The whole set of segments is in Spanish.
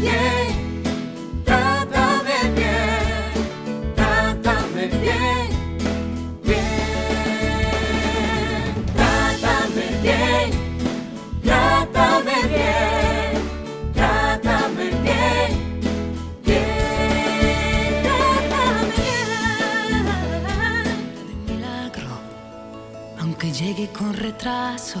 bien, trátame bien, trátame bien, bien, trátame bien, trátame bien, trátame bien, bien, trátame bien. milagro, aunque llegue con retraso.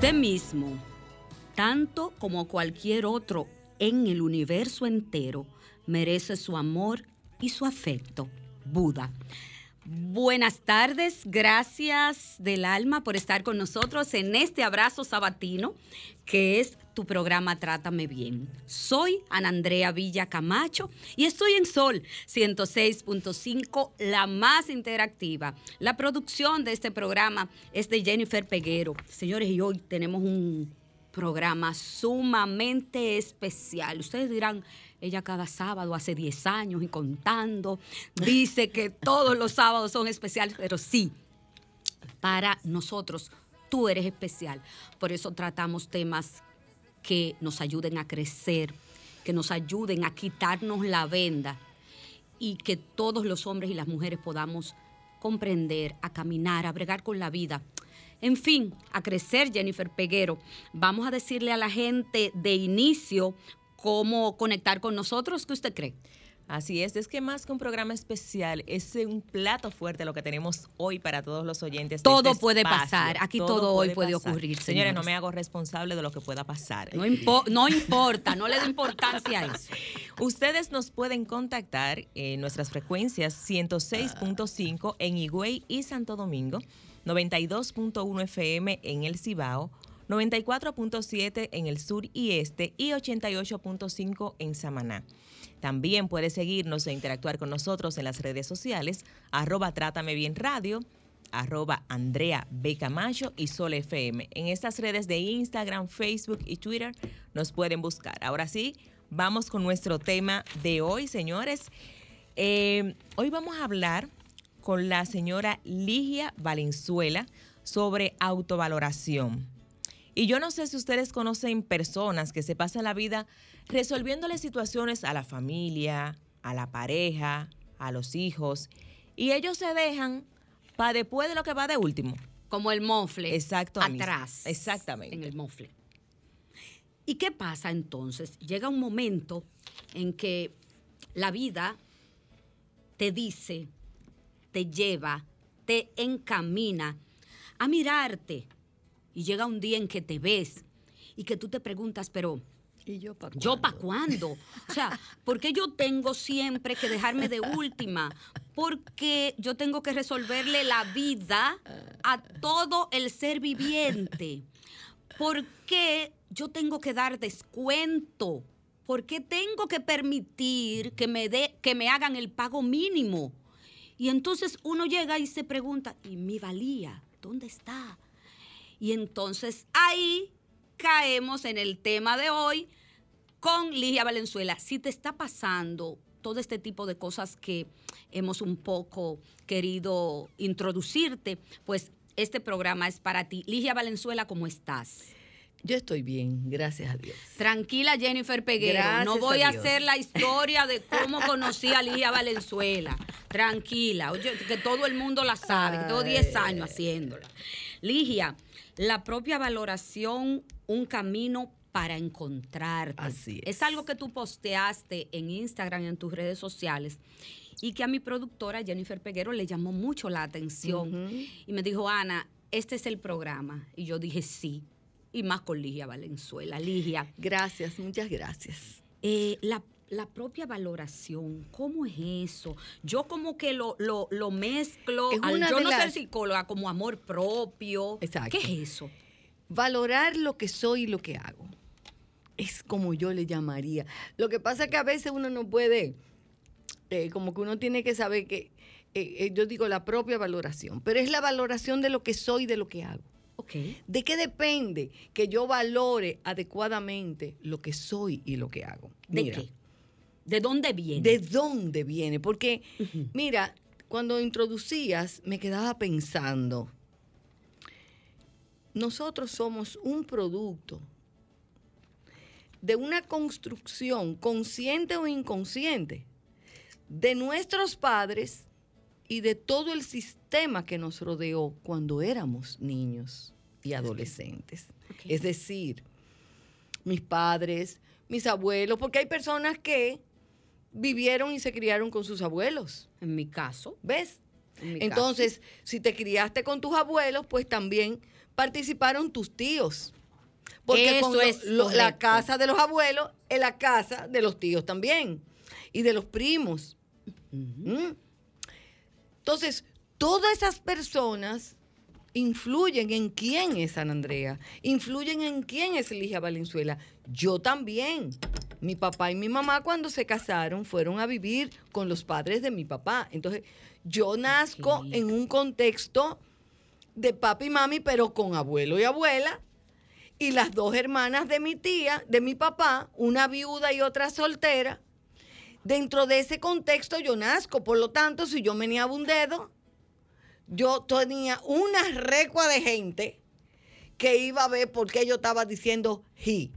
Usted mismo, tanto como cualquier otro en el universo entero, merece su amor y su afecto. Buda. Buenas tardes, gracias del alma por estar con nosotros en este abrazo sabatino que es tu programa Trátame Bien. Soy Ana Andrea Villa Camacho y estoy en Sol 106.5, la más interactiva. La producción de este programa es de Jennifer Peguero. Señores, y hoy tenemos un programa sumamente especial. Ustedes dirán, ella cada sábado hace 10 años y contando, dice que todos los sábados son especiales, pero sí, para nosotros tú eres especial. Por eso tratamos temas que nos ayuden a crecer, que nos ayuden a quitarnos la venda y que todos los hombres y las mujeres podamos comprender, a caminar, a bregar con la vida. En fin, a crecer, Jennifer Peguero. Vamos a decirle a la gente de inicio cómo conectar con nosotros. ¿Qué usted cree? Así es, es que más que un programa especial, es un plato fuerte lo que tenemos hoy para todos los oyentes. de Todo este puede espacio. pasar, aquí todo hoy puede ocurrir, Señores, no señores. me hago responsable de lo que pueda pasar. No, impo- no importa, no le da importancia a eso. Ustedes nos pueden contactar en nuestras frecuencias 106.5 en Higüey y Santo Domingo, 92.1 FM en El Cibao, 94.7 en el sur y este y 88.5 en Samaná. También puede seguirnos e interactuar con nosotros en las redes sociales, arroba Trátame Bien Radio, arroba Andrea B. Camacho y Sol FM. En estas redes de Instagram, Facebook y Twitter nos pueden buscar. Ahora sí, vamos con nuestro tema de hoy, señores. Eh, hoy vamos a hablar con la señora Ligia Valenzuela sobre autovaloración. Y yo no sé si ustedes conocen personas que se pasan la vida resolviéndole situaciones a la familia, a la pareja, a los hijos, y ellos se dejan para después de lo que va de último. Como el mofle. Exacto. Atrás. Exactamente. En el mofle. ¿Y qué pasa entonces? Llega un momento en que la vida te dice, te lleva, te encamina a mirarte. Y llega un día en que te ves y que tú te preguntas, pero ¿Y yo para ¿Yo para cuándo? O sea, ¿por qué yo tengo siempre que dejarme de última? Porque yo tengo que resolverle la vida a todo el ser viviente. ¿Por qué yo tengo que dar descuento? ¿Por qué tengo que permitir que me, dé, que me hagan el pago mínimo? Y entonces uno llega y se pregunta, ¿y mi valía? ¿Dónde está? Y entonces ahí caemos en el tema de hoy con Ligia Valenzuela. Si te está pasando todo este tipo de cosas que hemos un poco querido introducirte, pues este programa es para ti. Ligia Valenzuela, ¿cómo estás? Yo estoy bien, gracias a Dios. Tranquila, Jennifer Peguero. Gracias no voy a hacer la historia de cómo conocí a Ligia Valenzuela. Tranquila, oye, que todo el mundo la sabe, que tengo 10 años haciéndola. Ligia, la propia valoración, un camino para encontrarte. Así es. es. algo que tú posteaste en Instagram y en tus redes sociales y que a mi productora Jennifer Peguero le llamó mucho la atención y me dijo, Ana, este es el programa. Y yo dije, sí. Y más con Ligia Valenzuela. Ligia, Gracias, muchas gracias. eh, la, la propia valoración, ¿cómo es eso? Yo como que lo, lo, lo mezclo, Es al una yo no las- psicóloga, como amor propio. Exacto. ¿Qué es eso? Valorar lo que soy y lo que hago. Es como yo le llamaría. Lo que pasa es que a veces uno no puede, eh, como que uno tiene que saber que, eh, eh, yo digo la propia valoración, pero es la valoración de lo que soy y de lo que hago. Ok. ¿De qué depende que yo valore adecuadamente lo que soy y lo que hago? ¿De Mira, qué? ¿De dónde viene? ¿De dónde viene? Porque, mira, cuando introducías, me quedaba pensando, nosotros somos un producto de una construcción, consciente o inconsciente, de nuestros padres y de todo el sistema que nos rodeó cuando éramos niños y adolescentes. Es decir, mis padres, mis abuelos, porque hay personas que vivieron y se criaron con sus abuelos, En mi caso. ¿ves? en mi Entonces, si te criaste con tus abuelos, pues también participaron tus tíos. Porque Eso con es lo- la casa de los abuelos es la casa de los tíos también. Y de los primos. ¿Mm? Entonces, todas esas personas influyen en quién es San Andrea, influyen en quién es Ligia Valenzuela. Yo también. Mi papá y mi mamá cuando se casaron fueron a vivir con los padres de mi papá. Entonces, yo nazco en un contexto de papi y mami, pero con abuelo y abuela. Y las dos hermanas de mi tía, de mi papá, una viuda y otra soltera. Dentro de ese contexto yo nazco, por lo tanto, si yo meneaba un dedo, yo tenía una recua de gente que iba a ver por qué yo estaba diciendo he.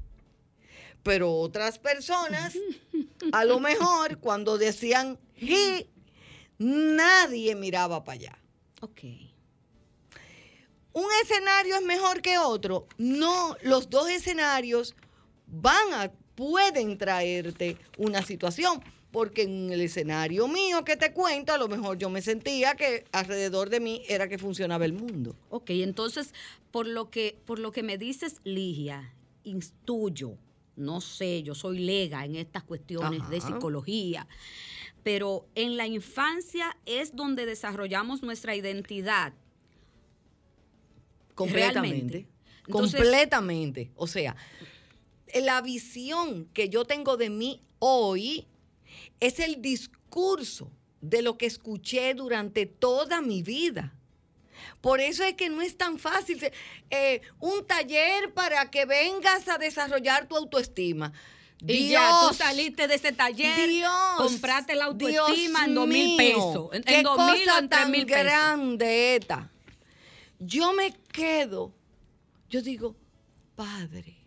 Pero otras personas, a lo mejor cuando decían he, nadie miraba para allá. Ok. ¿Un escenario es mejor que otro? No, los dos escenarios van a, pueden traerte una situación. Porque en el escenario mío que te cuento, a lo mejor yo me sentía que alrededor de mí era que funcionaba el mundo. Ok, entonces, por lo que, por lo que me dices, Ligia, instuyo, no sé, yo soy lega en estas cuestiones de psicología, pero en la infancia es donde desarrollamos nuestra identidad. Completamente. Entonces- completamente. O sea, la visión que yo tengo de mí hoy es el discurso de lo que escuché durante toda mi vida. Por eso es que no es tan fácil. eh, un taller para que vengas a desarrollar tu autoestima. Y ya tú Dios, saliste de ese taller, Dios, compraste la autoestima Dios en dos mil pesos. En, qué en dos mil o cosa en tan mil pesos. grande esta. Yo me quedo, yo digo, Padre,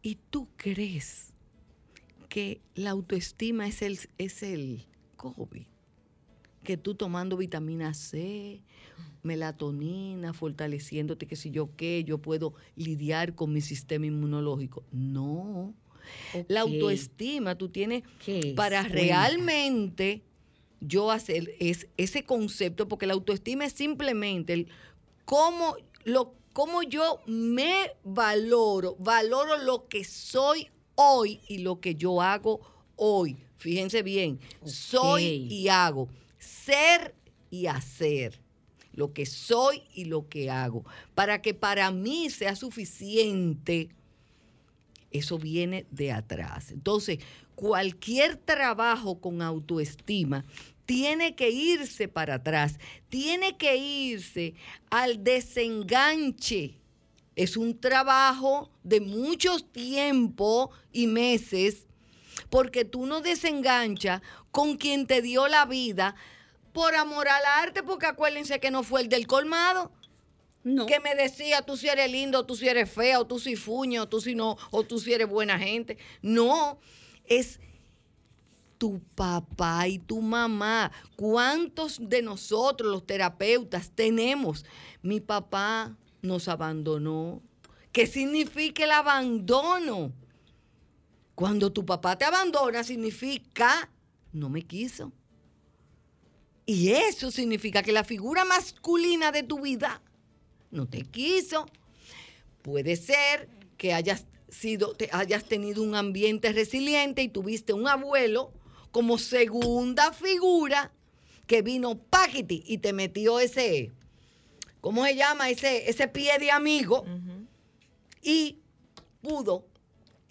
¿y tú crees que la autoestima es el, es el COVID? Que tú tomando vitamina C, melatonina, fortaleciéndote, que si yo qué, yo puedo lidiar con mi sistema inmunológico. No. La autoestima, tú tienes para Cuenta. realmente yo hacer es, ese concepto, porque la autoestima es simplemente el cómo, lo, cómo yo me valoro, valoro lo que soy hoy y lo que yo hago hoy. Fíjense bien, soy y hago, ser y hacer lo que soy y lo que hago, para que para mí sea suficiente eso viene de atrás. Entonces, cualquier trabajo con autoestima tiene que irse para atrás, tiene que irse al desenganche. Es un trabajo de muchos tiempo y meses, porque tú no desenganchas con quien te dio la vida por amor al arte, porque acuérdense que no fue el del colmado No. que me decía, tú si eres lindo, tú si eres feo, tú si fuño, tú si no, o tú si eres buena gente. No, es tu papá y tu mamá. ¿Cuántos de nosotros, los terapeutas, tenemos? Mi papá nos abandonó. ¿Qué significa el abandono? Cuando tu papá te abandona significa no me quiso. Y eso significa que la figura masculina de tu vida no te quiso. Puede ser que hayas sido, te- hayas tenido un ambiente resiliente y tuviste un abuelo como segunda figura que vino paquiti y te metió ese, ¿cómo se llama? Ese, ese pie de amigo y pudo,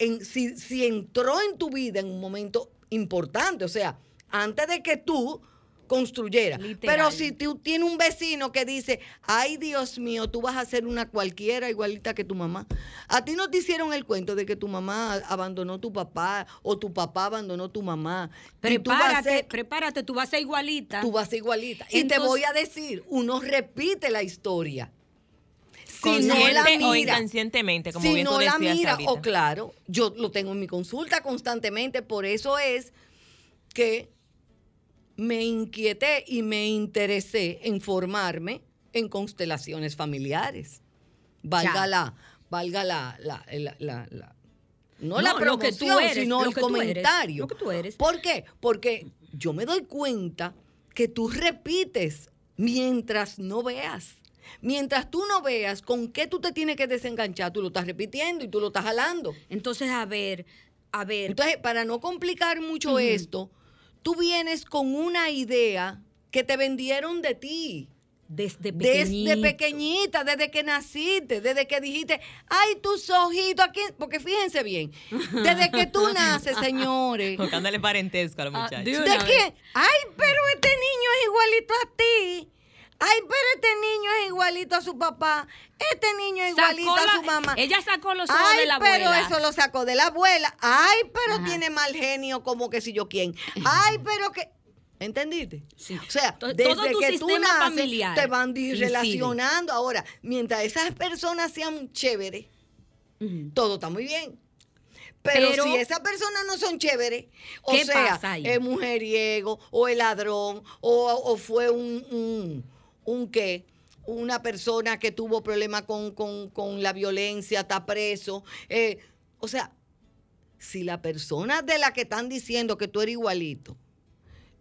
en, si, si entró en tu vida en un momento importante, o sea, antes de que tú construyeras. Literal. Pero si tú tienes un vecino que dice, ay Dios mío, tú vas a ser una cualquiera igualita que tu mamá. A ti no te hicieron el cuento de que tu mamá abandonó tu papá o tu papá abandonó tu mamá. Y tú vas a Prepárate, ser- prepárate, tú vas a ser igualita. tú vas a ser igualita. y te voy a decir, uno repite la historia. Si Consciente no la o mira, inconscientemente, como si bien tú no la decías mira, ahorita. o claro, yo lo tengo en mi consulta constantemente, por eso es que me inquieté y me interesé en formarme en constelaciones familiares. Valga Ya. la, valga la, la, la- la- la- no, No, la lo que tú promoción, eres, sino lo el que tú eres, comentario. lo que tú eres. ¿Por qué? Porque yo me doy cuenta que tú repites mientras no veas. Mientras tú no veas con qué tú te tienes que desenganchar, tú lo estás repitiendo y tú lo estás jalando. Entonces, a ver, a ver. Entonces, para no complicar mucho esto, tú vienes con una idea que te vendieron de ti. desde Desde pequeñita, desde que naciste, desde que dijiste, ay, tus ojitos aquí, porque fíjense bien, desde que tú naces, señores, Buscándole parentesco a los Ah, muchachos. de ¿De una qué? vez. Ay, pero este niño es igualito a ti. Ay, pero este niño es igualito a su papá. Este niño es igualito a su mamá. Ella sacó los ojos Ay, de la pero abuela. eso lo sacó de la abuela. Ay, pero Ajá. tiene mal genio como que si yo quién. Ay, pero que... ¿Entendiste? Sí. O sea, To- desde todo tu que tú naces, familiar te van relacionando. Ahora, mientras esas personas sean chéveres, todo está muy bien. Pero, Pero- si esas personas no son chéveres, o ¿Qué sea, es mujeriego, o es ladrón, o, o fue un, un, un qué, una persona que tuvo problemas con, con- con la violencia, está preso. eh, o sea, si la persona de la que están diciendo que tú eres igualito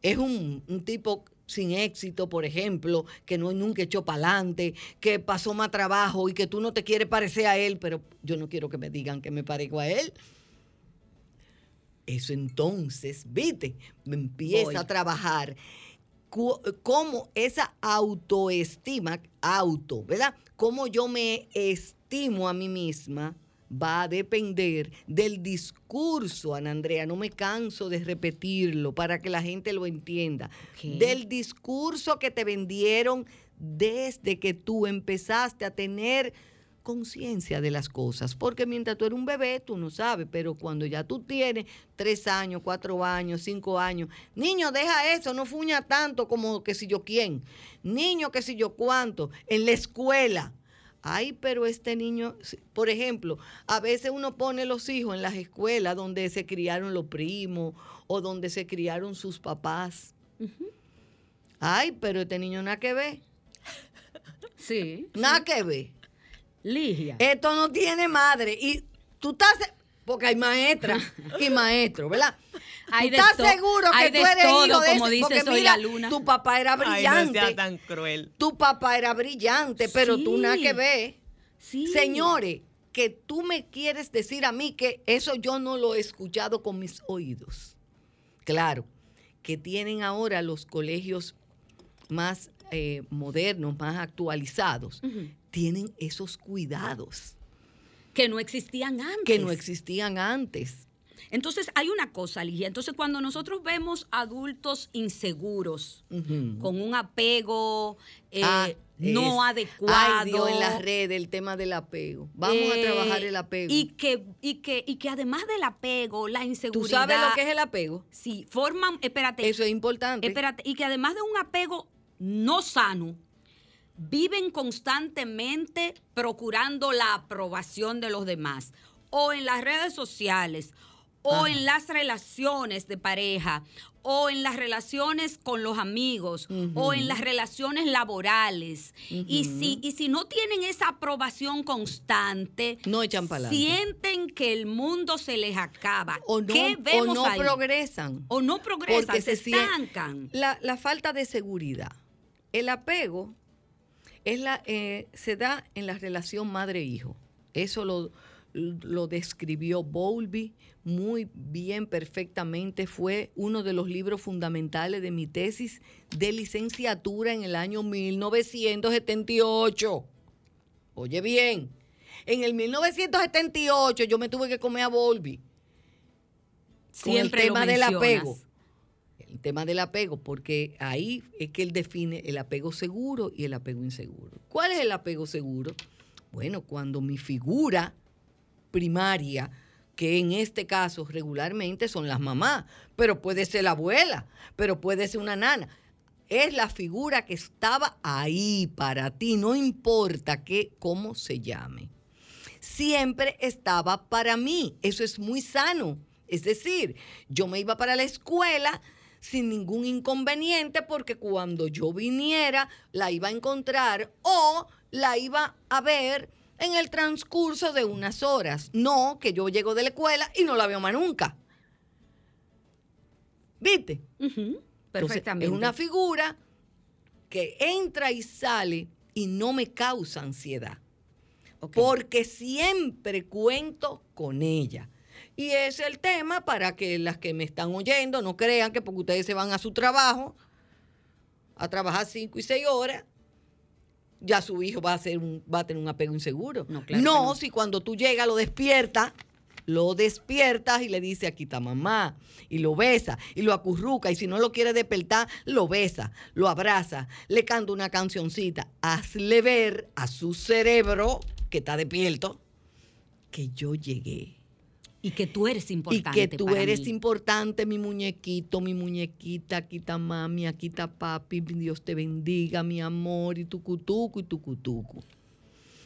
es un, un tipo sin éxito, por ejemplo, que no nunca echó para adelante, que pasó más trabajo y que tú no te quieres parecer a él, pero yo no quiero que me digan que me parezco a él. Eso entonces, viste, me empieza Voy. a trabajar cómo esa autoestima, auto, ¿verdad? Cómo yo me estimo a mí misma va a depender del discurso, Ana Andrea, no me canso de repetirlo para que la gente lo entienda, del discurso que te vendieron desde que tú empezaste a tener conciencia de las cosas, porque mientras tú eres un bebé, tú no sabes, pero cuando ya tú tienes tres años, cuatro años, cinco años, niño, deja eso, no fuña tanto como que si yo quién, niño, que si yo cuánto, en la escuela. Ay, pero este niño, por ejemplo, a veces uno pone los hijos en las escuelas donde se criaron los primos o donde se criaron sus papás. Ay, pero este niño nada que ver, Sí. nada que ver. Ligia. Esto no tiene madre. Y tú estás. Porque hay maestra y maestro, ¿verdad? Hay tú estás seguro que hay tú eres todo, hijo de como ese- dice porque Soy mira, la Luna. Tu papá era Ay, no brillante. sea tan cruel. Tu papá era brillante, pero tú nada que ver. Sí. Señores, que tú me quieres decir a mí que eso yo no lo he escuchado con mis oídos. Claro, que tienen ahora los colegios más eh, modernos, más actualizados. Tienen esos cuidados Que no existían antes. que no existían antes. Entonces, hay una cosa, Ligia. Entonces, cuando nosotros vemos adultos inseguros, con un apego eh, Ah, no adecuado. Ay, Dios, en las redes, el tema del apego. Vamos a eh, trabajar el apego. Y que, y, que, y que además del apego, la inseguridad. ¿Tú sabes lo que es el apego? Sí, forman, espérate, Eso es importante. espérate, y que además de un apego no sano, viven constantemente procurando la aprobación de los demás, o en las redes sociales, o Ajá. en las relaciones de pareja, o en las relaciones con los amigos, o en las relaciones laborales. y, si, y si no tienen esa aprobación constante, No echan sienten que el mundo se les acaba. O no, ¿Qué o vemos no ahí? progresan. O no progresan, Porque se, se estancan. La, la falta de seguridad. El apego es la, eh, se da en la relación madre-hijo. Eso lo, lo describió Bowlby muy bien, perfectamente. Fue uno de los libros fundamentales de mi tesis de licenciatura en el año 1978. Oye bien, en el 1978 yo me tuve que comer a Bowlby. Con Siempre el lo tema del apego. Tema del apego, porque ahí es que él define el apego seguro y el apego inseguro. ¿Cuál es el apego seguro? Bueno, cuando mi figura primaria, que en este caso regularmente son las mamás, pero puede ser la abuela, pero puede ser una nana. Es la figura que estaba ahí para ti, no importa qué, cómo se llame siempre estaba para mí. Eso es muy sano. Es decir, yo me iba para la escuela sin ningún inconveniente porque cuando yo viniera la iba a encontrar o la iba a ver en el transcurso de unas horas. No que yo llego de la escuela y no la veo más nunca. ¿Viste? Ujú, Entonces, perfectamente. es una figura que entra y sale y no me causa ansiedad porque siempre cuento con ella. Y es el tema para que las que me están oyendo no crean que porque ustedes se van a su trabajo, a trabajar cinco y seis horas, ya su hijo va a, ser un, va a tener un apego inseguro. No, claro no. si cuando tú llegas lo despiertas, lo despiertas y le dice aquí está mamá, y lo besa, y lo acurruca, y si no lo quiere despertar, lo besa, lo abraza, le canta una cancioncita, hazle ver a su cerebro que está despierto que yo llegué. Y que tú eres Y importante. que tú para eres mí. importante, mi muñequito, mi muñequita, aquí está mami, aquí está papi, Dios te bendiga, mi amor, y tu cutucu y tu cutucu.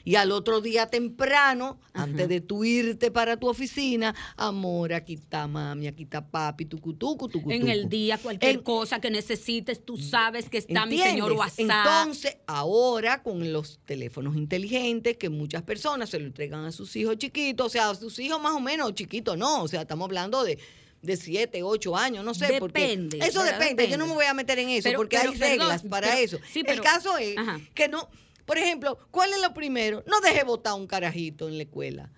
Y al otro día temprano, antes de tú irte para tu oficina, amor, aquí está mami, aquí está papi, tu cutucu, tu cutucu. En el día, cualquier En- cosa que necesites, tú sabes que está mi señor WhatsApp. Entonces, ahora con los teléfonos inteligentes que muchas personas se lo entregan a sus hijos chiquitos, o sea, a sus hijos más o menos chiquitos, no, o sea, estamos hablando de de 7, 8 años, no sé. porque Depende, Eso ¿verdad? depende. Yo no me voy a meter en eso Pero- porque pero, hay perdón, reglas para pero- eso. sí, El caso es Ajá. que no, por ejemplo, ¿cuál es lo primero? No deje votar un carajito en la escuela.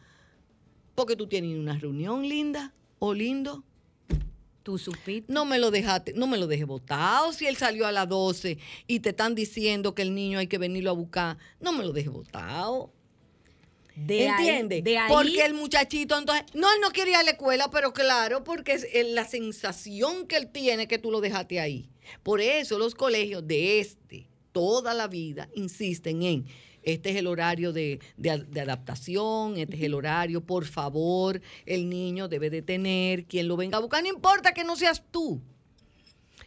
Porque tú tienes una reunión linda o lindo. Tú supiste. No me lo dejaste, no me lo dejes botado. Si él salió a las 12 y te están diciendo que el niño hay que venirlo a buscar, no me lo dejes botado. De ahí- ¿Entiendes? de ahí- Porque el muchachito, entonces, no, él no quería ir a la escuela, pero claro, porque es la sensación que él tiene que tú lo dejaste ahí. Por eso los colegios de este, toda la vida, insisten en, este es el horario de, de adaptación, este es el horario, por favor, el niño debe de tener quien lo venga a buscar, no importa que no seas tú.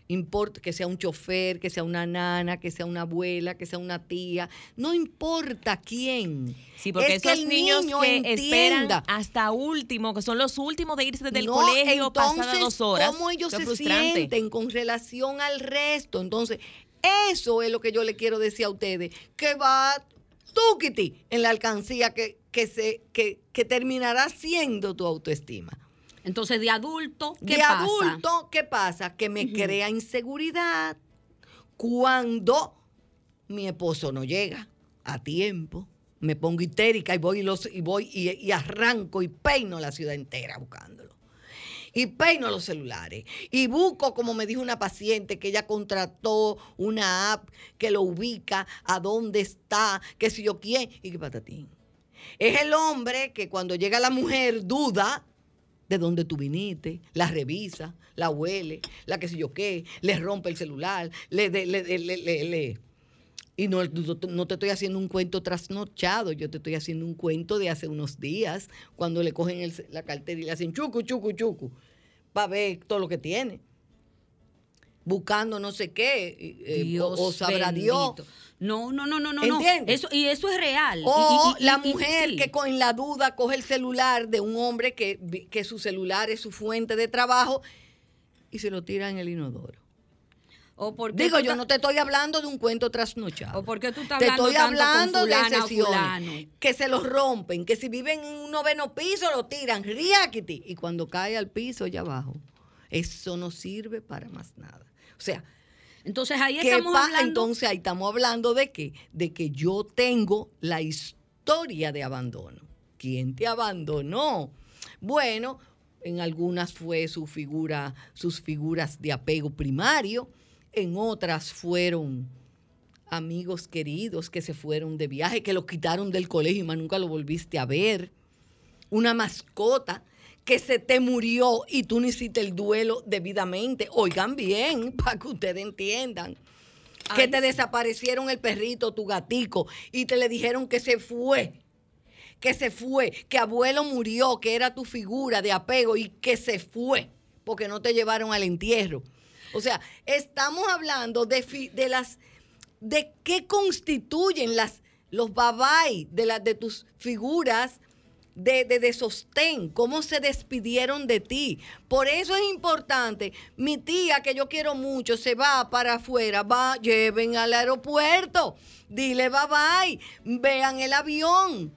Importa que sea un chofer, que sea una nana, que sea una abuela, que sea una tía, no importa quién. Sí, porque Es que esos el niños niño que entienda. esperan hasta último, que son los últimos de irse del No, colegio pasadas entonces, dos horas. ¿Cómo ellos Eso se sienten con relación al resto? Entonces, eso es lo que yo le quiero decir a ustedes, que va tukiti en la alcancía que, que, se, que, que terminará siendo tu autoestima. Entonces, de adulto, ¿qué de pasa? adulto, ¿qué pasa? Que me crea inseguridad cuando mi esposo no llega a tiempo. Me pongo histérica y voy y, los, y voy y, y arranco y peino la ciudad entera buscándolo. Y peino los celulares. Y busco, como me dijo una paciente, que ella contrató una app que lo ubica a dónde está, que si yo quién, y que patatín. Es el hombre que cuando llega la mujer duda de dónde tú viniste, la revisa, la huele, la que sé yo qué, le rompe el celular, le- le- le- le- Y no, no te- estoy haciendo un cuento trasnochado, yo te estoy haciendo un cuento de hace unos días, cuando le cogen el la cartera y le hacen chucu, chucu, chucu, para ver todo lo que tiene. buscando no sé qué, eh, o, o sabrá Dios. No, no, no, no, no. ¿Entiendes? Eso, y eso es real. O Y- y- y- la mujer sí. que con la duda coge el celular de un hombre que, que su celular es su fuente de trabajo y se lo tira en el inodoro. O porque Digo, yo no te estoy hablando de un cuento trasnochado. O porque tú estás Te estoy hablando fulana de sesiones que se los rompen, que si viven en un noveno piso lo tiran, riáquiti, y cuando cae al piso allá abajo, eso no sirve para más nada. O sea, Entonces ahí ¿qué estamos pa- hablando. entonces ahí estamos hablando de que, de que yo tengo la historia de abandono. ¿Quién te abandonó? Bueno, en algunas fue su figura, sus figuras de apego primario, en otras fueron amigos queridos que se fueron de viaje, que lo quitaron del colegio y más nunca lo volviste a ver. Una mascota que se te murió y tú no hiciste el duelo debidamente. Oigan bien, para que ustedes entiendan. Que te sí. desaparecieron el perrito, tu gatico, y te le dijeron que se fue. Que se fue, que abuelo murió, que era tu figura de apego y que se fue, porque no te llevaron al entierro. O sea, estamos hablando de, de las de qué constituyen las los babay de las de tus figuras de, de, de sostén, cómo se despidieron de ti. Por eso es importante. Mi tía, que yo quiero mucho, se va para afuera, va, lleven al aeropuerto, dile bye bye, vean el avión.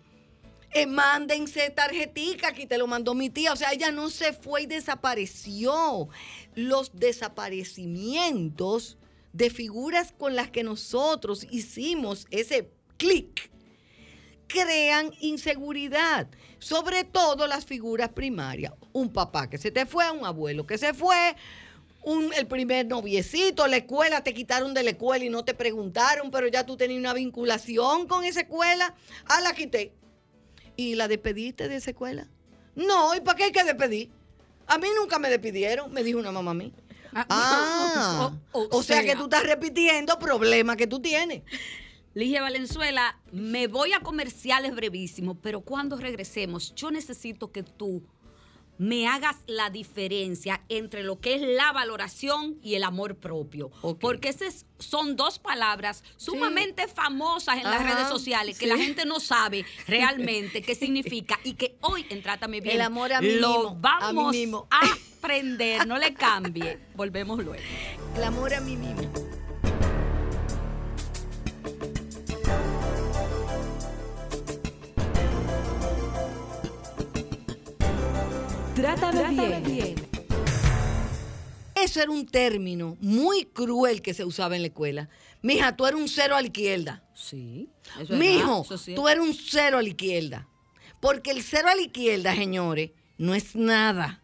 Eh, mándense tarjetica, aquí te lo mandó mi tía. O sea, ella no se fue y desapareció. Los desaparecimientos de figuras con las que nosotros hicimos ese clic crean inseguridad, sobre todo las figuras primarias. Un papá que se te fue, un abuelo que se fue, un, el primer noviecito, la escuela, te quitaron de la escuela y no te preguntaron, pero ya tú tenías una vinculación con esa escuela. Ah, la quité. ¿Y la despediste de esa escuela? No, ¿y para qué hay que despedir? A mí nunca me despidieron, me dijo una mamá a mí. Ah, Ah, o- o, o sea, que tú estás repitiendo problemas que tú tienes. Ligia Valenzuela, me voy a comerciales brevísimos, pero cuando regresemos, yo necesito que tú me hagas la diferencia entre lo que es la valoración y el amor propio. Porque esas son dos palabras sumamente famosas en las redes sociales que sí. la gente no sabe realmente qué significa y que hoy en Trátame Bien El amor a mí lo mismo, a mí vamos mismo. a aprender. No le cambie. Volvemos luego. El amor a mí mismo. Trátame bien. Eso era un término muy cruel que se usaba en la escuela. Mija, tú eres un cero a la izquierda. Sí. eso es Mijo, verdad, eso sí es. tú eres un cero a la izquierda. Porque el cero a la izquierda, señores, no es nada.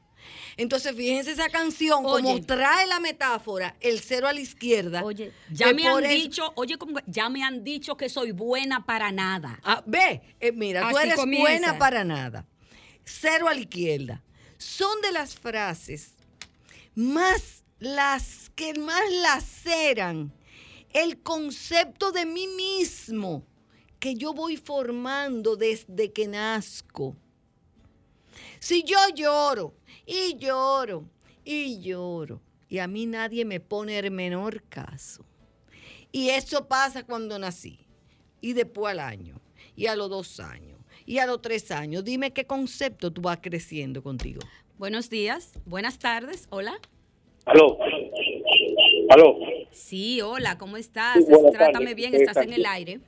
Entonces, fíjense esa canción, como trae la metáfora, el cero a la izquierda. Oye, ya me han eso- dicho, oye, como que ya me han dicho que soy buena para nada. Ah, ve, eh, mira, tú eres comienza. buena para nada. Cero a la izquierda. Son de las frases más las que más laceran el concepto de mí mismo que yo voy formando desde que nazco. Si yo lloro y lloro y lloro y a mí nadie me pone el menor caso. Y eso pasa cuando nací. Y después al año. Y a los dos años. Y a los tres años. Dime qué concepto tú vas creciendo contigo. Buenos días, buenas tardes, hola. Aló. Aló. Sí, hola, ¿cómo estás? Sí, Trátame tardes. bien, estás en el aire.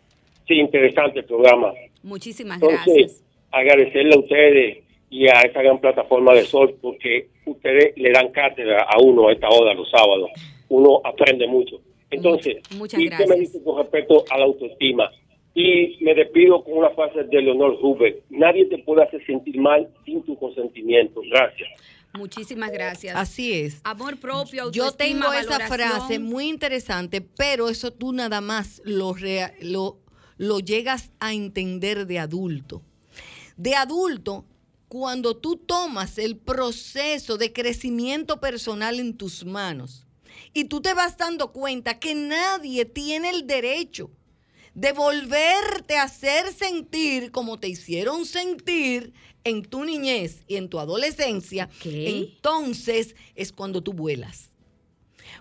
Sí, interesante el programa. Muchísimas Entonces, gracias. agradecerle a ustedes y a esta gran plataforma de Sol porque ustedes le dan cátedra a uno a esta hora los sábados. Uno aprende mucho. Entonces, Much- muchas ¿y qué me gracias. dice con respecto a la autoestima? Y me despido con una frase de Leonor Hubert. Nadie te puede hacer sentir mal sin tu consentimiento. Gracias. Muchísimas gracias. Así es. Amor propio, Yo tengo esa valoración. frase muy interesante, pero eso tú nada más lo, rea- lo, lo llegas a entender de adulto. De adulto, cuando tú tomas el proceso de crecimiento personal en tus manos y tú te vas dando cuenta que nadie tiene el derecho de volverte a hacer sentir como te hicieron sentir en tu niñez y en tu adolescencia, ¿Qué? entonces es cuando tú vuelas.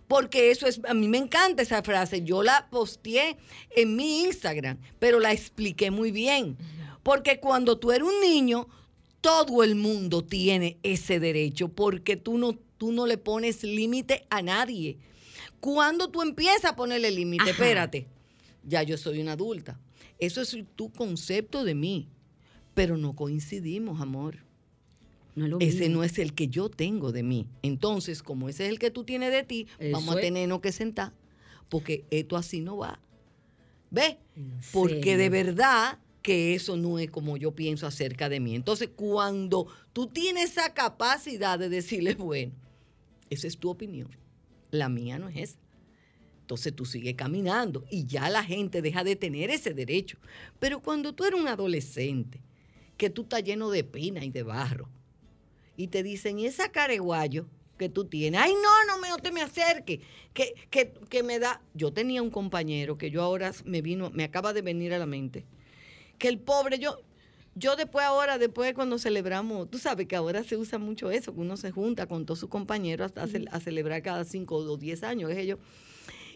Porque eso es, a mí me encanta esa frase. Yo la posteé en mi Instagram, pero la expliqué muy bien. Porque cuando tú eres un niño, todo el mundo tiene ese derecho, porque tú no, tú no le pones límite a nadie. Cuando tú empiezas a ponerle límite, espérate, ya yo soy una adulta. Eso es tu concepto de mí, pero no coincidimos, amor. No es Ese no es el que yo tengo de mí. Entonces, como ese es el que tú tienes de ti, Eso vamos a tenernos que sentar, porque esto así no va. ¿Ves? ¿En Porque de verdad que eso no es como yo pienso acerca de mí. Entonces, cuando tú tienes esa capacidad de decirle, bueno, esa es tu opinión, la mía no es esa. Entonces tú sigues caminando y ya la gente deja de tener ese derecho. Pero cuando tú eres un adolescente, que tú estás lleno de pina y de barro, y te dicen, ¿y esa careguayo que tú tienes? Ay, no, no me, no te me acerques, que, que, que me da... Yo tenía un compañero que yo ahora me vino, me acaba de venir a la mente, que el pobre, yo, yo después ahora, después cuando celebramos, tú sabes que ahora se usa mucho eso, que uno se junta con todos sus compañeros hasta a, ce- a celebrar cada cinco o diez años, es ellos.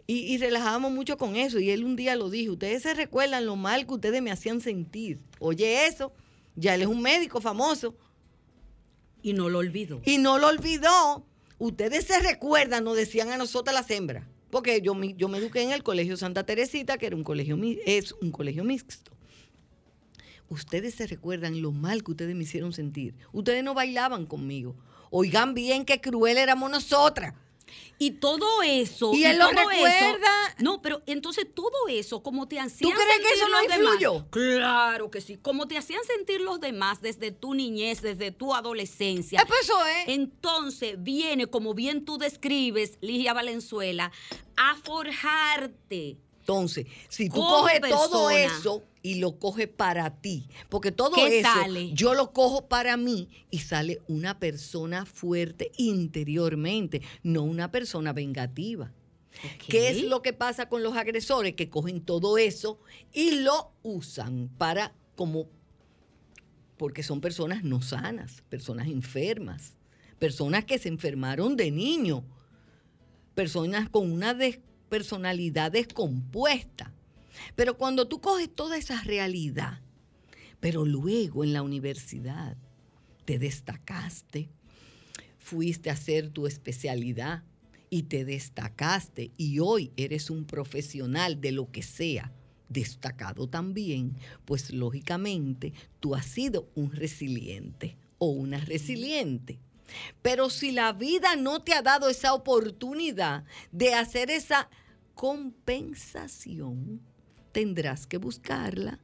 Y, y relajábamos mucho con eso. Y él un día lo dijo, ustedes se recuerdan lo mal que ustedes me hacían sentir. Oye eso, ya él es un médico famoso Y no lo olvido. y no lo olvidó. Ustedes se recuerdan, nos decían a nosotras las hembras. Porque yo, me- yo me eduqué en el Colegio Santa Teresita, que era un colegio, es un colegio mixto. Ustedes se recuerdan lo mal que ustedes me hicieron sentir. Ustedes no bailaban conmigo. Oigan bien qué cruel éramos nosotras. Y todo eso. Y él lo todo eso- recuerda. no, pero entonces todo eso, como te hacían crees que eso no demás. influyó? Claro que sí. Como te hacían sentir los demás desde tu niñez, desde tu adolescencia. Eh, pues eso es. Entonces viene, como bien tú describes, Ligia Valenzuela, a forjarte. Entonces, si tú coges todo eso y lo coges para ti, porque todo ¿Qué eso sale? yo lo cojo para mí y sale una persona fuerte interiormente, no una persona vengativa. ¿Qué es lo que pasa con los agresores? Que cogen todo eso y lo usan para como porque son personas no sanas, personas enfermas, personas que se enfermaron de niño, personas con una des- personalidad descompuesta. Pero cuando tú coges toda esa realidad, pero luego en la universidad te destacaste, fuiste a hacer tu especialidad y te destacaste y hoy eres un profesional de lo que sea, destacado también, pues lógicamente tú has sido un resiliente o una resiliente. Pero si la vida no te ha dado esa oportunidad de hacer esa compensación, tendrás que buscarla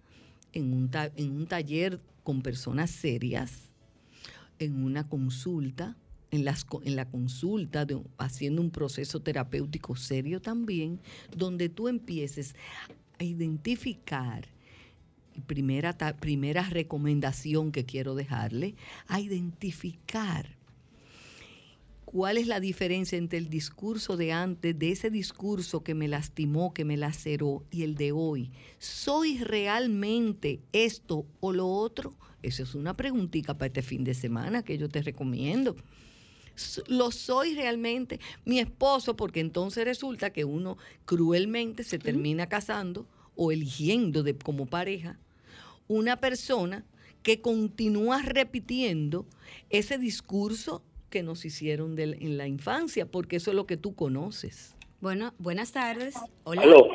en un, en un taller con personas serias, en una consulta, en, las, en la consulta, de, haciendo un proceso terapéutico serio también, donde tú empieces a identificar, primera, primera recomendación que quiero dejarle, a identificar ¿Cuál es la diferencia entre el discurso de antes, de ese discurso que me lastimó, que me laceró, y el de hoy? ¿Soy realmente esto o lo otro? Esa es una preguntita para este fin de semana que yo te recomiendo. ¿Lo soy realmente? Mi esposo, porque entonces resulta que uno cruelmente se termina casando o eligiendo de, como pareja una persona que continúa repitiendo ese discurso que nos hicieron de en la infancia, porque eso es lo que tú conoces. Bueno, buenas tardes. Hola. Aló.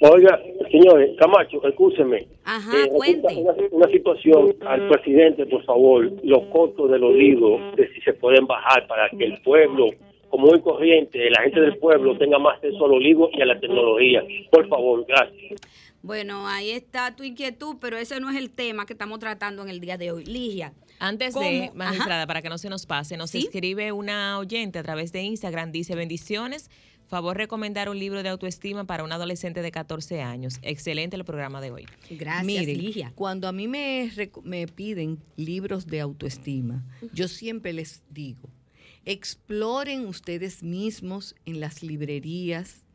Oiga, señores, Camacho, escúcheme. Ajá, Eh, cuente. Una, una situación al presidente, por favor, los costos de los libros, de si se pueden bajar para que el pueblo común y corriente, la gente del pueblo tenga más acceso a los libros y a la tecnología. Por favor, gracias. Bueno, ahí está tu inquietud, pero ese no es el tema que estamos tratando en el día de hoy. Ligia. Antes ¿cómo? de, magistrada, Ajá. para que no se nos pase, nos ¿Sí? escribe una oyente a través de Instagram, dice, bendiciones, favor recomendar un libro de autoestima para un adolescente de 14 años. Excelente el programa de hoy. Gracias, Miren, Ligia. cuando a mí me, me piden libros de autoestima, yo siempre les digo, exploren ustedes mismos en las librerías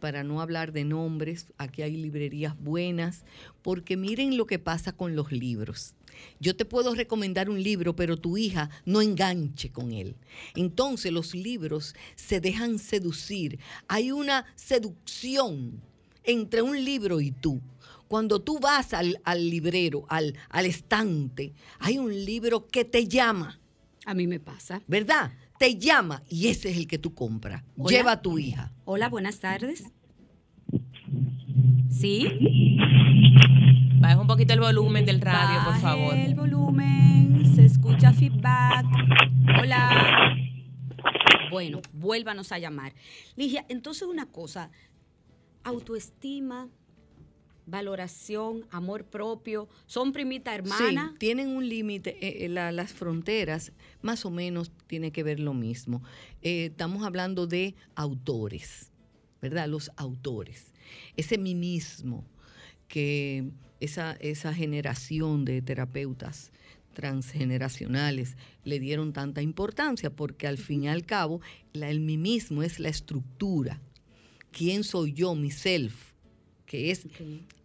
para no hablar de nombres, aquí hay librerías buenas, porque miren lo que pasa con los libros. Yo te puedo recomendar un libro, pero tu hija no enganche con él. Entonces los libros se dejan seducir. Hay una seducción entre un libro y tú. Cuando tú vas al, al librero, al, al estante, hay un libro que te llama. A mí me pasa. ¿Verdad? Te llama y ese es el que tú compras. Hola. Lleva a tu hija. Hola, buenas tardes. ¿Sí? Baja un poquito el volumen del radio, por favor. el volumen, se escucha feedback. Hola. Bueno, vuélvanos a llamar. Ligia, entonces una cosa, autoestima, valoración, amor propio, son primita hermana. Sí, tienen un límite, eh, eh, la- las fronteras más o menos tiene que ver lo mismo. Eh, estamos hablando de autores, ¿verdad? Los autores. Ese mimismo que esa, esa generación de terapeutas transgeneracionales le dieron tanta importancia, porque al fin y al cabo la- el mimismo es la estructura. ¿Quién soy yo? Mi self, que es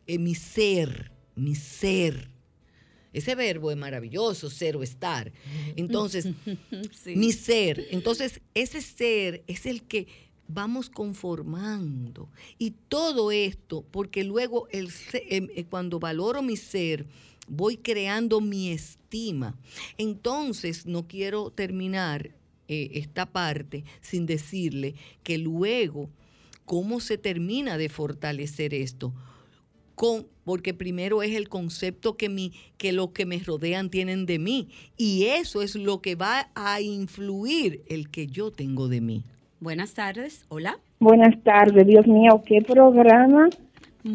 eh, mi ser, mi ser. Ese verbo es maravilloso, ser o estar. Entonces, Sí. mi ser. Entonces, ese ser es el que vamos conformando. Y todo esto, porque luego el em, eh, cuando valoro mi ser, voy creando mi estima. Entonces, no quiero terminar eh, esta parte sin decirle que luego, ¿cómo se termina de fortalecer esto? Con, porque primero es el concepto que, mi, que los que me rodean tienen de mí. Y eso es lo que va a influir el que yo tengo de mí. Buenas tardes, hola. Buenas tardes, Dios mío, qué programa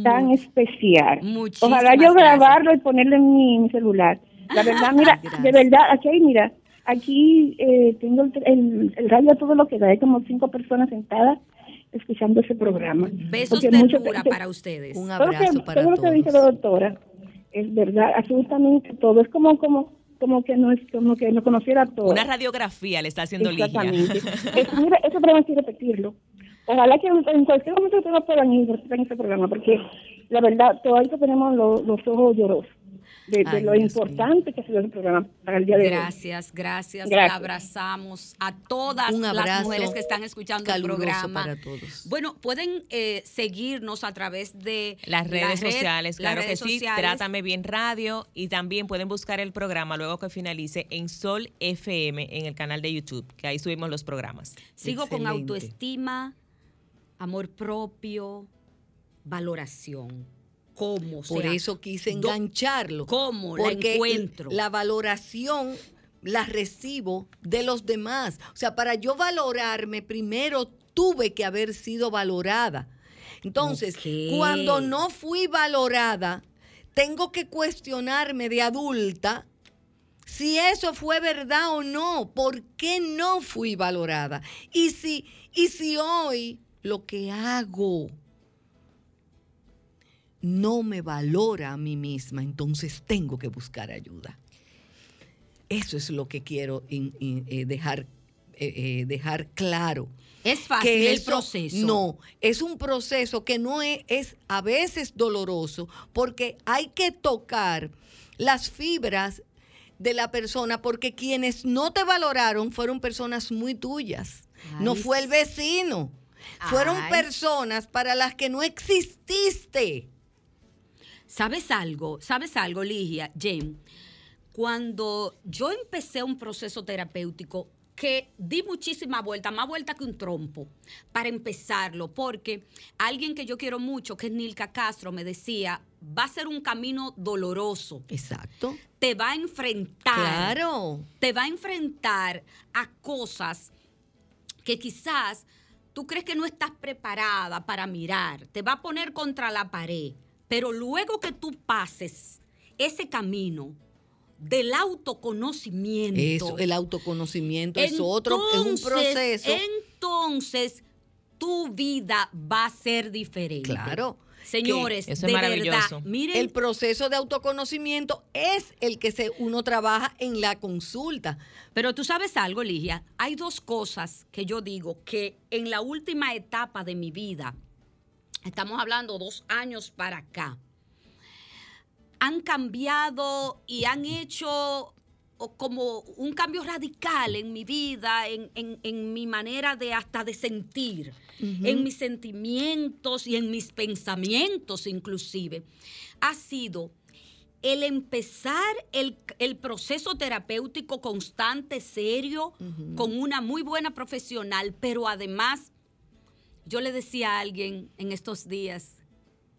tan Mu- especial. muchísimas Ojalá yo gracias. grabarlo y ponerlo en mi, mi celular. La verdad, mira, Gracias. de verdad, aquí hay, mira, aquí eh, tengo el, el, el radio todo lo que da, hay como cinco personas sentadas escuchando ese programa. Besos Porque de mucho- para ustedes. Un abrazo que, para todo lo que dice la todos. doctora es verdad, absolutamente todo. Es como, como, como que no es como que no conociera todo. Una radiografía le está haciendo Ligia. Exactamente. Es- mira, eso programa hay que repetirlo. Ojalá que en cualquier momento ustedes puedan ir en este programa, porque la verdad, todavía tenemos los, los ojos llorosos de, de Ay, lo Dios importante que ha sido el programa para el día de hoy. Gracias, gracias. Gracias. Le abrazamos a todas las mujeres que están escuchando el programa. para todos. Bueno, pueden eh, seguirnos a través de Las redes la red- sociales, claro que sí. sociales. Trátame bien radio y también pueden buscar el programa luego que finalice en Sol FM en el canal de YouTube, que ahí subimos los programas. Sigo con autoestima, amor propio, valoración. ¿Cómo? O Por sea, eso quise engancharlo. ¿Cómo la porque encuentro? La valoración la recibo de los demás. O sea, para yo valorarme, primero tuve que haber sido valorada. Entonces, cuando no fui valorada, tengo que cuestionarme de adulta si eso fue verdad o no, por qué no fui valorada. Y si, y si hoy lo que hago no me valora a mí misma, entonces tengo que buscar ayuda. Eso es lo que quiero in- in- eh, dejar, eh, eh, dejar claro. es fácil que el eso- proceso. No, es un proceso que no es, es a veces doloroso porque hay que tocar las fibras de la persona porque quienes no te valoraron fueron personas muy tuyas. no fue el vecino. Fueron Ay. personas para las que no exististe. ¿Sabes algo? ¿Sabes algo, Ligia? Jen, cuando yo empecé un proceso terapéutico que di muchísima vuelta, más vuelta que un trompo, para empezarlo, porque alguien que yo quiero mucho, que es Nilka Castro, me decía, va a ser un camino doloroso, Exacto. te va a enfrentar, Claro. te va a enfrentar a cosas que quizás tú crees que no estás preparada para mirar, te va a poner contra la pared, pero luego que tú pases ese camino del autoconocimiento, Eso, el autoconocimiento es otro, es un entonces- proceso. Entonces, tu vida va a ser diferente. Claro. Señores, Eso es de maravilloso. verdad, miren, El proceso de autoconocimiento es el que se, uno trabaja en la consulta. Pero tú sabes algo, Ligia, hay dos cosas que yo digo que en la última etapa de mi vida estamos hablando dos años para acá, han cambiado y han hecho como un cambio radical en mi vida, en, en- en mi manera de hasta de sentir, en mis sentimientos y en mis pensamientos inclusive, ha sido el empezar el, el proceso terapéutico constante, serio, con una muy buena profesional, pero además, yo le decía a alguien en estos días,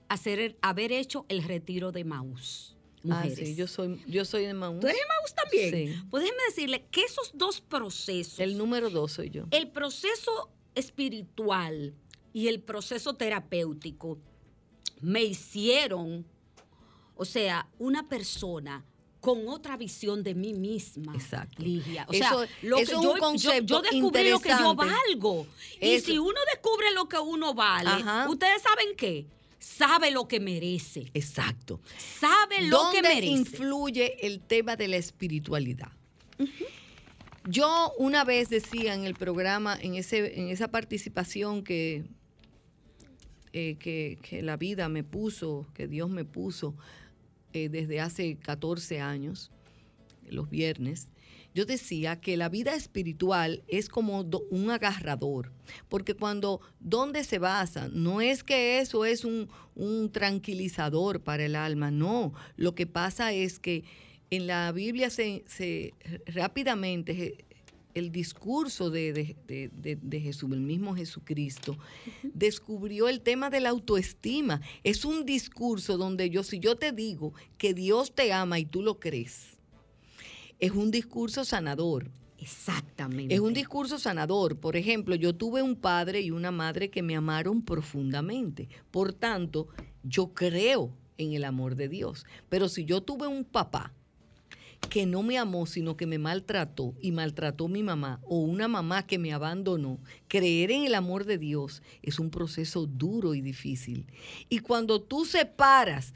hacer haber hecho el retiro de Maús. Ah, Mujeres. sí, yo soy, yo soy de Maús. ¿Tú eres de Maús también? Sí. Pues déjeme decirle que esos dos procesos, El número dos soy yo. el proceso espiritual y el proceso terapéutico, me hicieron, o sea, una persona con otra visión de mí misma. Exacto. Ligia. O Eso- sea, lo que es yo, un yo- concepto yo descubrí lo que yo valgo. Y si uno descubre lo que uno vale, Ajá. ustedes saben qué? Sabe lo que merece. Exacto. Sabe lo que ¿Dónde merece. influye el tema de la espiritualidad? Yo una vez decía en el programa, en, ese, en esa participación que, eh, que, que la vida me puso, que Dios me puso eh, desde hace 14 años, los viernes, yo decía que la vida espiritual es como un agarrador, porque cuando, ¿dónde se basa? No es que eso es un, un tranquilizador para el alma, no. Lo que pasa es que en la Biblia se, se- rápidamente el discurso de, de- de- de- Jesús, el mismo Jesucristo, descubrió el tema de la autoestima. Es un discurso donde yo, si yo te digo que Dios te ama y tú lo crees, es un discurso sanador. Exactamente. Es un discurso sanador. Por ejemplo, yo tuve un padre y una madre que me amaron profundamente. Por tanto, yo creo en el amor de Dios. Pero si yo tuve un papá que no me amó, sino que me maltrató y maltrató mi mamá, o una mamá que me abandonó, creer en el amor de Dios es un proceso duro y difícil. Y cuando tú separas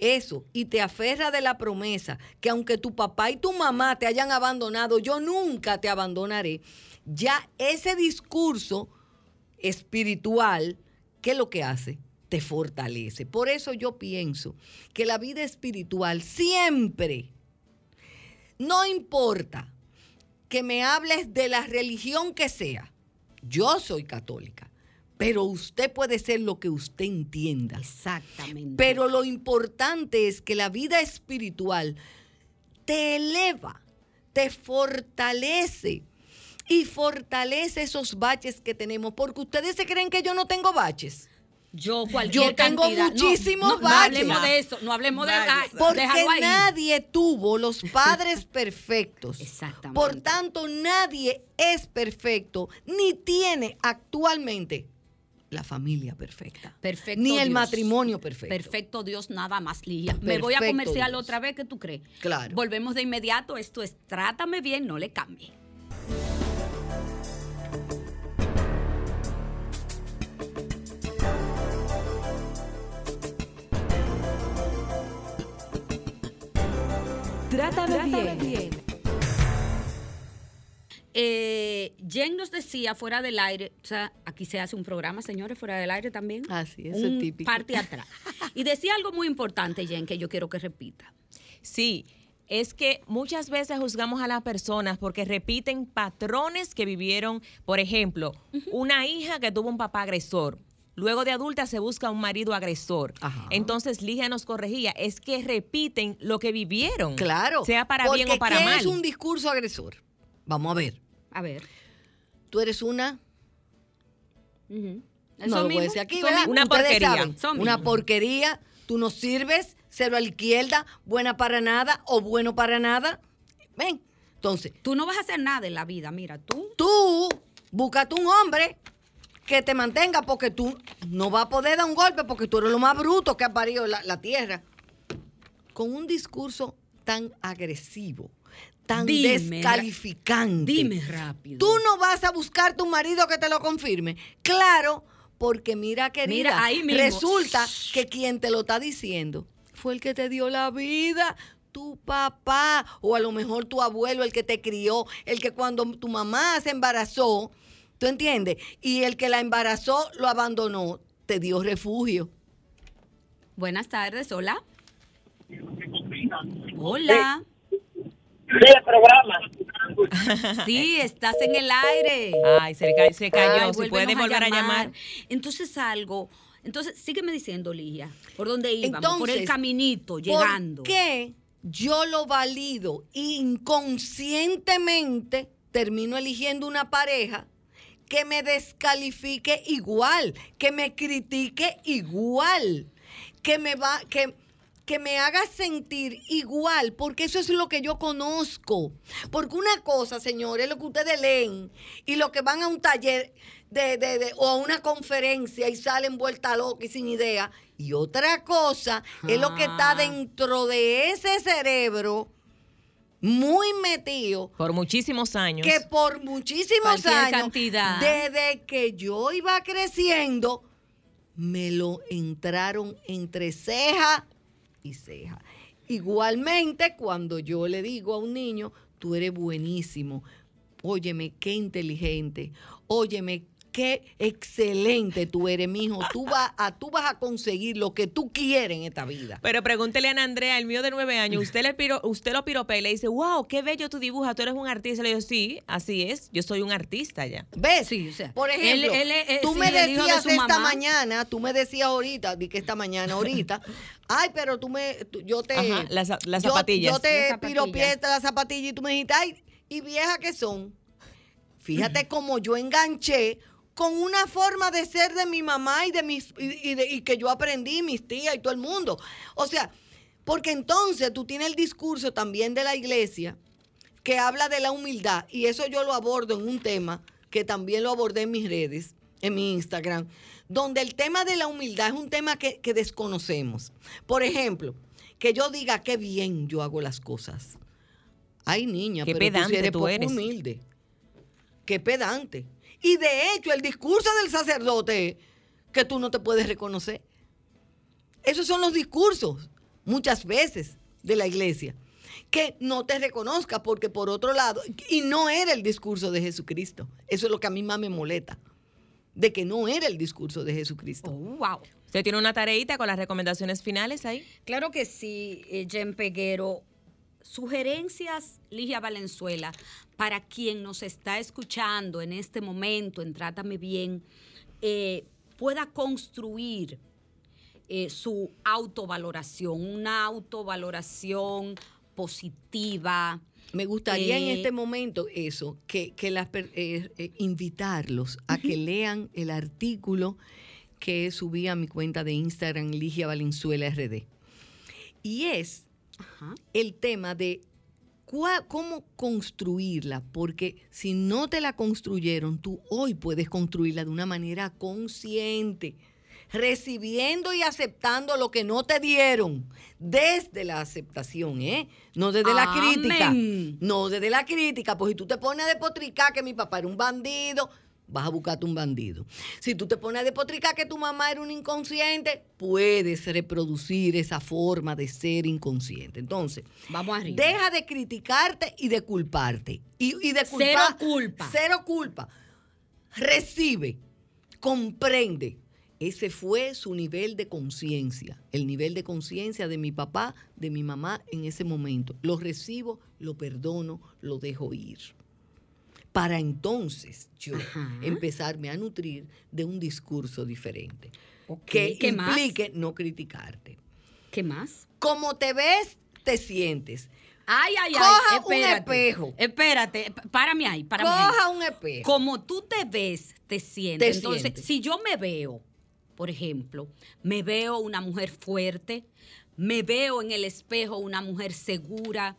eso y te aferras de la promesa que aunque tu papá y tu mamá te hayan abandonado, yo nunca te abandonaré, ya ese discurso espiritual, ¿qué es lo que hace? Te fortalece. Por eso yo pienso que la vida espiritual siempre, no importa que me hables de la religión que sea, yo soy católica, pero usted puede ser lo que usted entienda. Exactamente. Pero lo importante es que la vida espiritual te eleva, te fortalece y fortalece esos baches que tenemos, porque ustedes se creen que yo no tengo baches. Yo cualquier Yo tengo cantidad. No, muchísimos no, no, baches. hablemos de eso, no hablemos de ah, Porque ahí. nadie tuvo los padres perfectos. Exactamente. Por tanto, nadie es perfecto ni tiene actualmente la familia perfecta. Perfecto Ni el Dios. matrimonio perfecto. Perfecto Dios, nada más, Ligia. Me voy a comercial Dios. otra vez, ¿qué tú crees? Claro. Volvemos de inmediato. Esto es Trátame bien, no le cambie. Trátame bien. Eh, Jen nos decía fuera del aire, o sea, aquí se hace un programa, señores, fuera del aire también. Ah, sí, eso es un típico. Parte atrás. Y decía algo muy importante, Jen, que yo quiero que repita. Sí, es que muchas veces juzgamos a las personas porque repiten patrones que vivieron, por ejemplo, una hija que tuvo un papá agresor. Luego de adulta se busca un marido agresor. Ajá. Entonces Ligia nos corregía, es que repiten lo que vivieron. Claro. Sea para bien o para ¿qué mal. es un discurso agresor? Vamos a ver. A ver. Tú eres una Ujú. no Eso lo mismo, puedo decir aquí. Una Ustedes porquería. saben, una porquería, tú no sirves, cero a la izquierda, buena para nada o bueno para nada. Ven, entonces, Tú no vas a hacer nada en la vida, mira, tú. tú búscate un hombre que te mantenga porque tú no vas a poder dar un golpe porque tú eres lo más bruto que ha parido la, la tierra. Con un discurso tan agresivo, tan Dime, descalificante. Dime rápido. Tú no vas a buscar tu marido que te lo confirme. Claro, porque mira, querida, Mira, ahí mismo. resulta que quien te lo está diciendo fue el que te dio la vida, tu papá, o a lo mejor tu abuelo, el que te crió, el que cuando tu mamá se embarazó, ¿tú entiendes? Y el que la embarazó lo abandonó. te dio refugio. Buenas tardes, hola. Hola. Sí, el programa. Sí, estás en el aire. Ay, se, ca- se cayó. Vuélvenos puede volver a llamar. Entonces algo, entonces sígueme diciendo, Ligia, ¿por dónde íbamos? por el Entonces, caminito, llegando. ¿Por qué yo lo valido inconscientemente termino eligiendo una pareja que me descalifique igual, que me critique igual, que me va que que me haga sentir igual, porque eso es lo que yo conozco. Porque una cosa, señores, es lo que ustedes leen y lo que van a un taller de, de- de- o a una conferencia y salen vuelta loca y sin idea. Y otra cosa es lo que está Ah. dentro de ese cerebro muy metido Por muchísimos años. que por muchísimos Cualquier años, cantidad. desde que yo iba creciendo, me lo entraron entre ceja y ceja. Igualmente, cuando yo le digo a un niño, tú eres buenísimo, óyeme, qué inteligente, óyeme, qué excelente tú eres, mijo, tú vas a, tú vas a conseguir lo que tú quieres en esta vida. Pero pregúntele a Ana Andrea, el mío de nueve años, usted le piro, usted lo piropea y le dice, wow, qué bello tu dibujas, tú eres un artista. Le digo, sí, así es, yo soy un artista ya. ¿Ves? Sí, o sea, Por ejemplo, él- él es- eh, tú sí, me de decías esta mamá. mañana, tú me decías ahorita, di que esta mañana ahorita, ay, pero tú me, tú- yo te, Ajá, las zapatillas. Yo, te Las piropié las zapatillas y tú me dijiste, ay, y vieja que son. Fíjate cómo yo enganché con una forma de ser de mi mamá y de mis y, y de- y que yo aprendí, mis tías y todo el mundo. O sea, porque entonces tú tienes el discurso también de la iglesia que habla de la humildad y eso yo lo abordo en un tema que también lo abordé en mis redes, en mi Instagram, donde el tema de la humildad es un tema que, que desconocemos. Por ejemplo, que yo diga qué bien yo hago las cosas. Ay, niña, Qué pero tú pedante eres tú poco eres. humilde. Qué pedante. Y de hecho, el discurso del sacerdote es que tú no te puedes reconocer. Esos son los discursos, muchas veces, de la iglesia. Que no te reconozca, porque por otro lado, y no era el discurso de Jesucristo. Eso es lo que a mí más me molesta. De que no era el discurso de Jesucristo. Oh, wow. ¿Usted tiene una tareita con las recomendaciones finales ahí? Claro que sí, eh, Jen Peguero. Sugerencias, Ligia Valenzuela, para quien nos está escuchando en este momento en Trátame Bien, eh, pueda construir eh, su autovaloración, una autovaloración positiva. Me gustaría en Eh, este momento eso, que, que las invitarlos a que lean el artículo que subí a mi cuenta de Instagram, Ligia Valenzuela RD. Y es Ajá. el tema de cómo construirla, porque si no te la construyeron, tú hoy puedes construirla de una manera consciente, recibiendo y aceptando lo que no te dieron, desde la aceptación, ¿eh? No desde la crítica. No desde la crítica, pues si tú te pones a despotricar que mi papá era un bandido, vas a buscarte un bandido. Si tú te pones a despotricar que tu mamá era un inconsciente, puedes reproducir esa forma de ser inconsciente. Entonces, Vamos arriba. deja de criticarte y de culparte. Y, y de culpar. Cero culpa. Cero culpa. Recibe, comprende. Ese fue su nivel de conciencia, el nivel de conciencia de mi papá, de mi mamá en ese momento. Lo recibo, lo perdono, lo dejo ir. Para entonces yo Ajá. empezarme a nutrir de un discurso diferente Ok, que ¿Qué más? implique no criticarte. ¿Qué más? Como te ves, te sientes. Ay, ay, ay. Coja un espejo. Espérate, párame ahí, párame ahí. Coja un espejo. Como tú te ves, te sientes. Te Entonces, sientes. si yo me veo, por ejemplo, me veo una mujer fuerte, me veo en el espejo una mujer segura,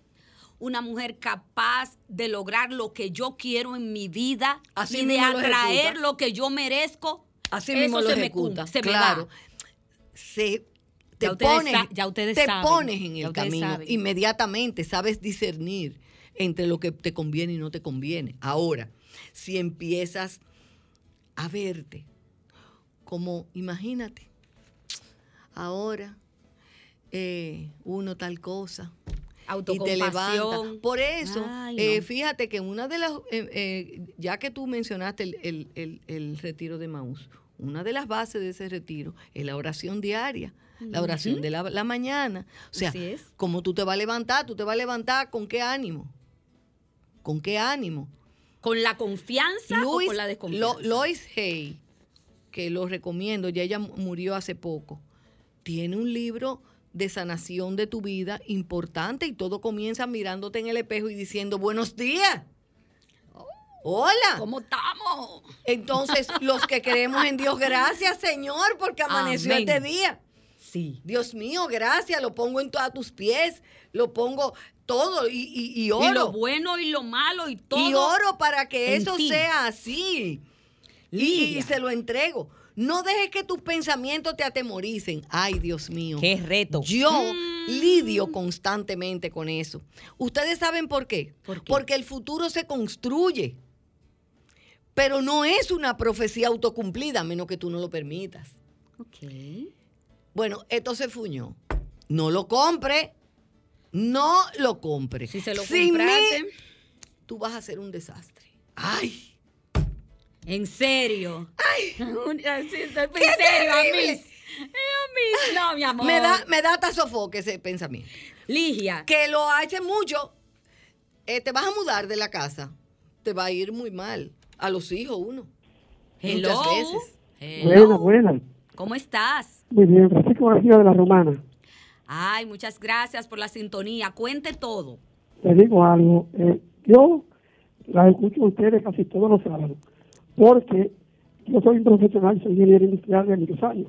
una mujer capaz de lograr lo que yo quiero en mi vida Así y de lo atraer lo que yo merezco. Así eso mismo lo se me ejecuta. cum- se me claro. da. Se, te pones, ya ustedes te saben, pones en el camino. saben. Inmediatamente sabes discernir entre lo que te conviene y no te conviene. Ahora, si empiezas a verte como, imagínate, ahora eh, uno tal cosa, y te levanta. Por eso, Ay, eh, fíjate que una de las, eh, eh, ya que tú mencionaste el, el- el- el retiro de Maús, una de las bases de ese retiro es la oración diaria, la oración de la, la mañana. O sea, como tú te vas a levantar, tú te vas a levantar con qué ánimo. ¿Con qué ánimo? ¿Con la confianza o con la desconfianza? Lo- Lois Hay, que lo recomiendo, ya ella murió hace poco, tiene un libro de sanación de tu vida importante y todo comienza mirándote en el espejo y diciendo buenos días. Hola. ¿Cómo estamos? Entonces, los que creemos en Dios, gracias Señor, porque amaneció Amén. este día. Sí. Dios mío, gracias, lo pongo en to- a tus pies, lo pongo todo y, y, y oro. Y lo bueno y lo malo y todo. Y oro para que eso ti. sea así. Y, y se lo entrego. No dejes que tus pensamientos te atemoricen. Ay, Dios mío. Qué reto. Yo Mm. lidio constantemente con eso. ¿Ustedes saben por qué? ¿Por qué? Porque el futuro se construye. Pero no es una profecía autocumplida, a menos que tú no lo permitas. Ok. Bueno, esto se fuñó. No lo compre. No lo compre. Si se lo Sin mí, tú vas a ser un desastre. Ay. En serio. Ay. Sí, estoy en ¡Qué serio, a terrible! mí. A mí. No, mi amor. Me da, me da hasta sofoque ese pensamiento. Ligia. Que lo hace mucho. eh, te vas a mudar de la casa. Te va a ir muy mal. A los hijos uno. Hello. Muchas veces. Hello. Buenas, buenas. ¿Cómo estás? Muy bien, Francisco García de la Romana. Ay, muchas gracias por la sintonía. Cuente todo. Te digo algo. eh, yo la escucho a ustedes casi todos los sábados, porque yo soy un profesional, soy ingeniero industrial de muchos años.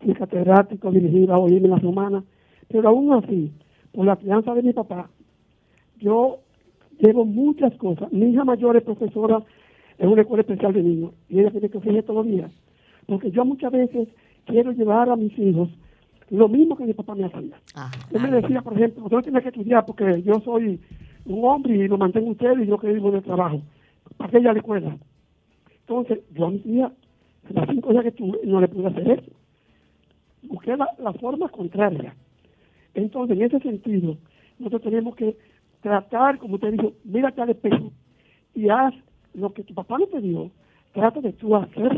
Fui catedrático, dirigí a OIM en la Romana, pero aún así, por la crianza de mi papá, yo llevo muchas cosas. Mi hija mayor es profesora en una escuela especial de niños y ella tiene que oficiar todos los días. Porque yo muchas veces quiero llevar a mis hijos lo mismo que mi papá me hacía. Él me decía, por ejemplo, usted tiene que estudiar porque yo soy un hombre y lo mantengo usted y yo que vivo de trabajo. ¿Para qué ir a la escuela? Entonces, yo a mi tía, las cinco días que tuve, no le pude hacer eso. Busqué la, la forma contraria. Entonces, en ese sentido, nosotros tenemos que tratar, como usted dijo, mírate al espejo y haz lo que tu papá no te dio. Trata de tú hacer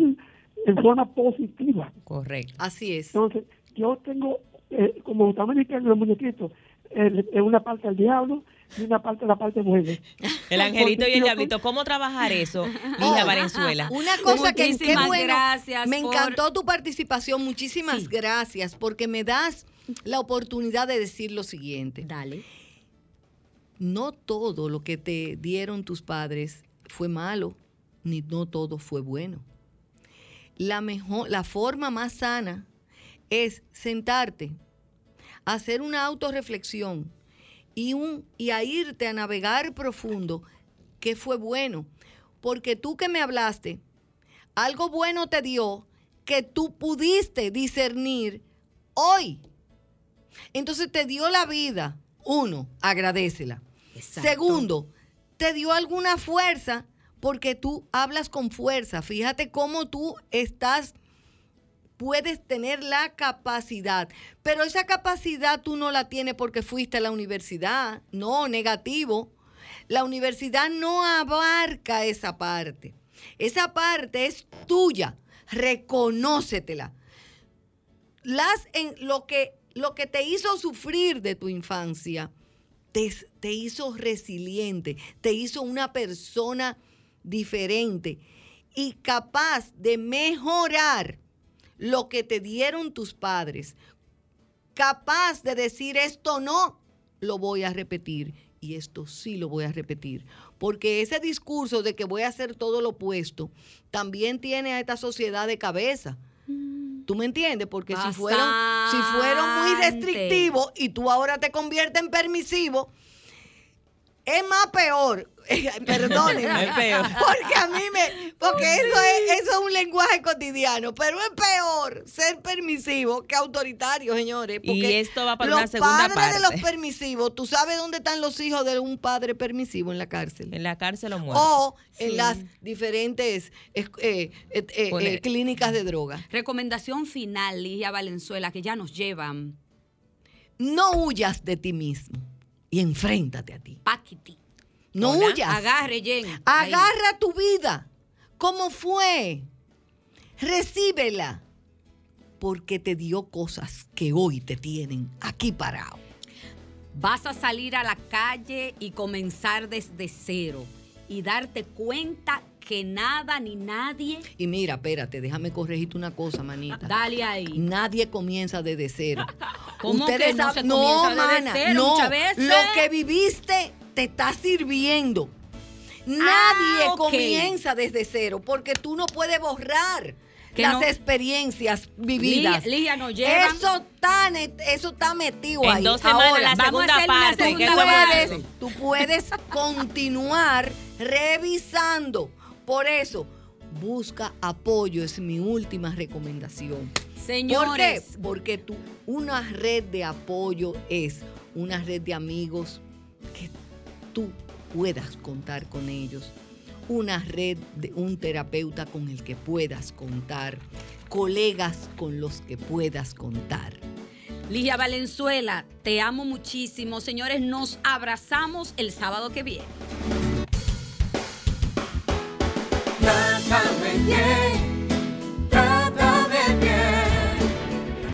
en forma positiva. Correcto. Así es. Entonces, yo tengo, eh, como estamos diciendo los muñequitos, el- en una parte al diablo y una parte la parte buena. El angelito y el diablito. ¿Cómo trabajar eso, Ligia Valenzuela? Una cosa que qué bueno. gracias me por- encantó tu participación. Muchísimas Sí. gracias porque me das la oportunidad de decir lo siguiente. Dale. No todo lo que te dieron tus padres fue malo, ni no todo fue bueno. La mejor, la forma más sana es sentarte, hacer una autorreflexión y un y a irte a navegar profundo qué fue bueno, porque tú que me hablaste, algo bueno te dio que tú pudiste discernir hoy. Entonces te dio la vida. Uno, agradecela. Exacto. Segundo, te dio alguna fuerza porque tú hablas con fuerza. Fíjate cómo tú estás, puedes tener la capacidad, pero esa capacidad tú no la tienes porque fuiste a la universidad. No, negativo. La universidad no abarca esa parte. Esa parte es tuya. Reconócetela las en lo que lo que te hizo sufrir de tu infancia te, te hizo resiliente, te hizo una persona diferente y capaz de mejorar lo que te dieron tus padres, capaz de decir esto no lo voy a repetir y esto sí lo voy a repetir, porque ese discurso de que voy a hacer todo lo opuesto también tiene a esta sociedad de cabeza. ¿Tú me entiendes? Porque si fueron, si fueron muy restrictivos y tú ahora te conviertes en permisivo, es más peor. Perdónenme. Es peor. Porque a mí me. Porque eso es, eso es un lenguaje cotidiano. Pero es peor ser permisivo que autoritario, señores. Y esto va para los una segunda padres de los permisivos, ¿tú sabes dónde están los hijos de un padre permisivo en la cárcel? En la cárcel o muerto. O en Sí. las diferentes eh, eh, eh, eh, eh, clínicas de droga. Recomendación final, Ligia Valenzuela, que ya nos llevan. No huyas de ti mismo y enfréntate a ti. Paquiti. No Hola. huyas. Agarre, Jen. Ahí. Agarra tu vida. ¿Cómo fue? recíbela, porque te dio cosas que hoy te tienen aquí parado. Vas a salir a la calle y comenzar desde cero y darte cuenta que nada ni nadie. Y mira, espérate, déjame corregirte una cosa, manita. Dale ahí. Nadie comienza desde cero. ¿Cómo Ustedes que no sab- se no, comienza desde mana, cero no. muchas veces? Lo que viviste te está sirviendo. Nadie Ah, comienza desde cero porque tú no puedes borrar Que las no- experiencias vividas. Ligia, nos llevan- Eso está, eso está metido En ahí. dos semanas Ahora, la vamos a segunda hacer parte. tú puedes continuar revisando. Por eso, busca apoyo, es mi última recomendación. ¿Por qué? Señores, Porque tú, una red de apoyo es una red de amigos que tú puedas contar con ellos. Una red de un terapeuta con el que puedas contar. Colegas con los que puedas contar. Ligia Valenzuela, te amo muchísimo. Señores, nos abrazamos el sábado que viene. Trátame bien,